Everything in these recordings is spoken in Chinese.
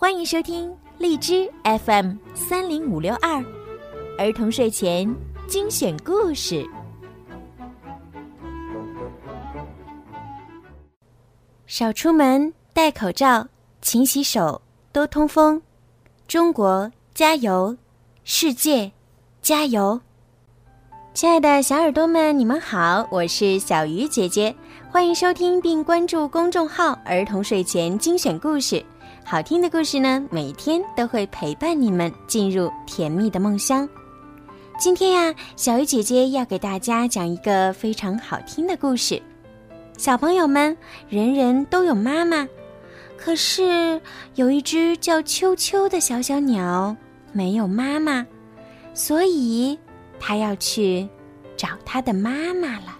欢迎收听荔枝 FM 三零五六二儿童睡前精选故事。少出门，戴口罩，勤洗手，多通风。中国加油，世界加油！亲爱的小耳朵们，你们好，我是小鱼姐姐，欢迎收听并关注公众号“儿童睡前精选故事”。好听的故事呢，每天都会陪伴你们进入甜蜜的梦乡。今天呀，小鱼姐姐要给大家讲一个非常好听的故事。小朋友们，人人都有妈妈，可是有一只叫秋秋的小小鸟没有妈妈，所以它要去找它的妈妈了。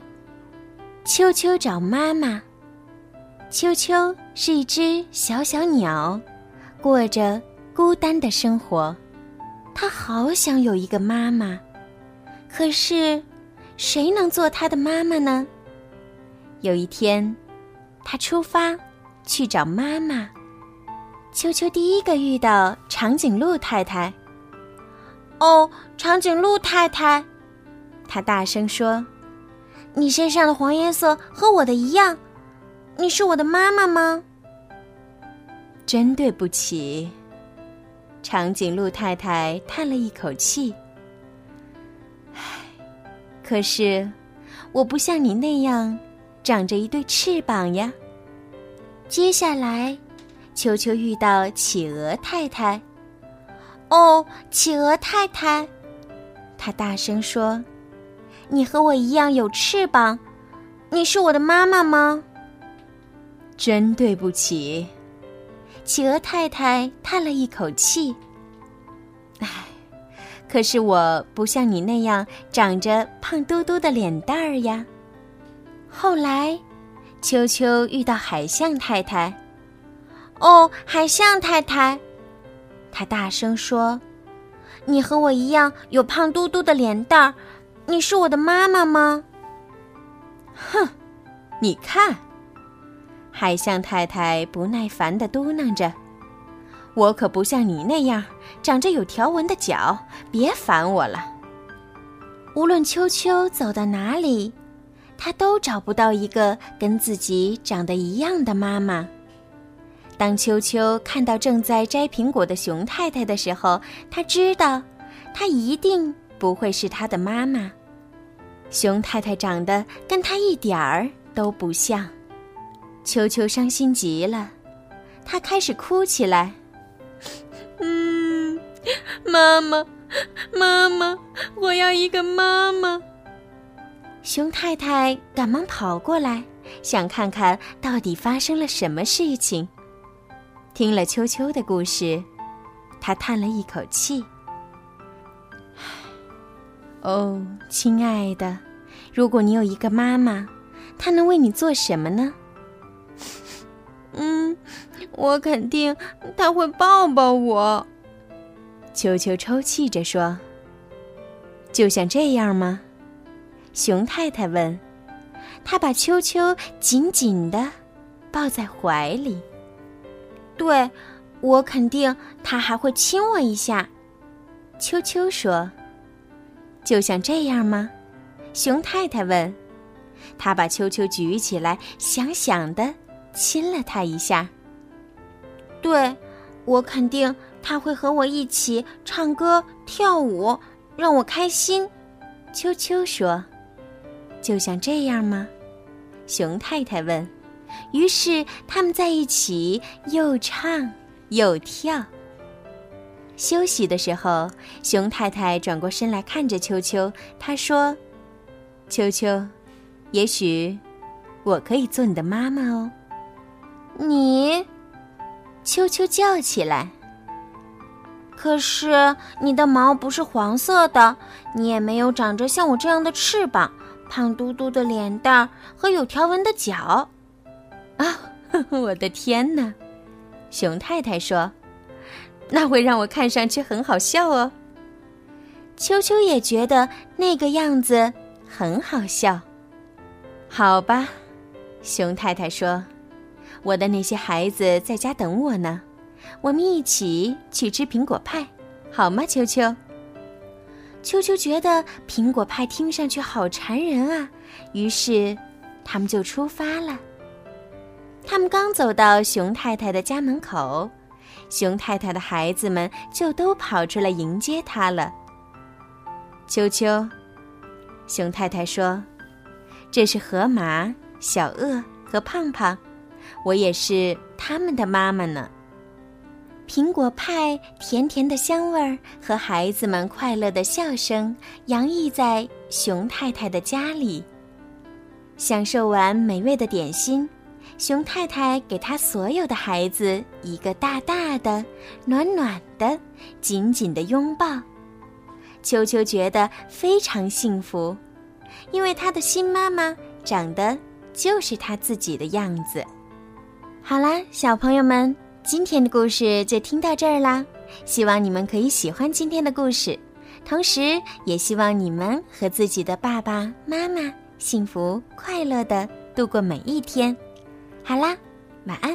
秋秋找妈妈。秋秋是一只小小鸟，过着孤单的生活。它好想有一个妈妈，可是谁能做它的妈妈呢？有一天，它出发去找妈妈。秋秋第一个遇到长颈鹿太太。哦，长颈鹿太太，它大声说：“你身上的黄颜色和我的一样。”你是我的妈妈吗？真对不起，长颈鹿太太叹了一口气。唉，可是我不像你那样长着一对翅膀呀。接下来，秋秋遇到企鹅太太。哦，企鹅太太，他大声说：“你和我一样有翅膀，你是我的妈妈吗？”真对不起，企鹅太太叹了一口气。唉，可是我不像你那样长着胖嘟嘟的脸蛋儿呀。后来，秋秋遇到海象太太。哦，海象太太，他大声说：“你和我一样有胖嘟嘟的脸蛋儿，你是我的妈妈吗？”哼，你看。海象太太不耐烦的嘟囔着：“我可不像你那样长着有条纹的脚，别烦我了。”无论秋秋走到哪里，他都找不到一个跟自己长得一样的妈妈。当秋秋看到正在摘苹果的熊太太的时候，他知道，她一定不会是他的妈妈。熊太太长得跟他一点儿都不像。秋秋伤心极了，她开始哭起来。嗯，妈妈，妈妈，我要一个妈妈。熊太太赶忙跑过来，想看看到底发生了什么事情。听了秋秋的故事，他叹了一口气。哦，亲爱的，如果你有一个妈妈，她能为你做什么呢？我肯定他会抱抱我。秋秋抽泣着说：“就像这样吗？”熊太太问。他把秋秋紧紧的抱在怀里。对，我肯定他还会亲我一下。秋秋说：“就像这样吗？”熊太太问。他把秋秋举起来，想想的。亲了他一下。对，我肯定他会和我一起唱歌跳舞，让我开心。秋秋说：“就像这样吗？”熊太太问。于是他们在一起又唱又跳。休息的时候，熊太太转过身来看着秋秋，她说：“秋秋，也许我可以做你的妈妈哦。”你，秋秋叫起来。可是你的毛不是黄色的，你也没有长着像我这样的翅膀，胖嘟嘟的脸蛋儿和有条纹的脚。啊，我的天哪！熊太太说：“那会让我看上去很好笑哦。”秋秋也觉得那个样子很好笑。好吧，熊太太说。我的那些孩子在家等我呢，我们一起去吃苹果派，好吗？秋秋。秋秋觉得苹果派听上去好馋人啊，于是他们就出发了。他们刚走到熊太太的家门口，熊太太的孩子们就都跑出来迎接他了。秋秋，熊太太说：“这是河马、小鳄和胖胖，我也是他们的妈妈呢。”苹果派甜甜的香味儿和孩子们快乐的笑声洋溢在熊太太的家里。享受完美味的点心，熊太太给她所有的孩子一个大大的、暖暖的、紧紧的拥抱。秋秋觉得非常幸福，因为他的新妈妈长得就是他自己的样子。好啦，小朋友们。今天的故事就听到这儿啦，希望你们可以喜欢今天的故事，同时也希望你们和自己的爸爸妈妈幸福快乐的度过每一天。好啦，晚安。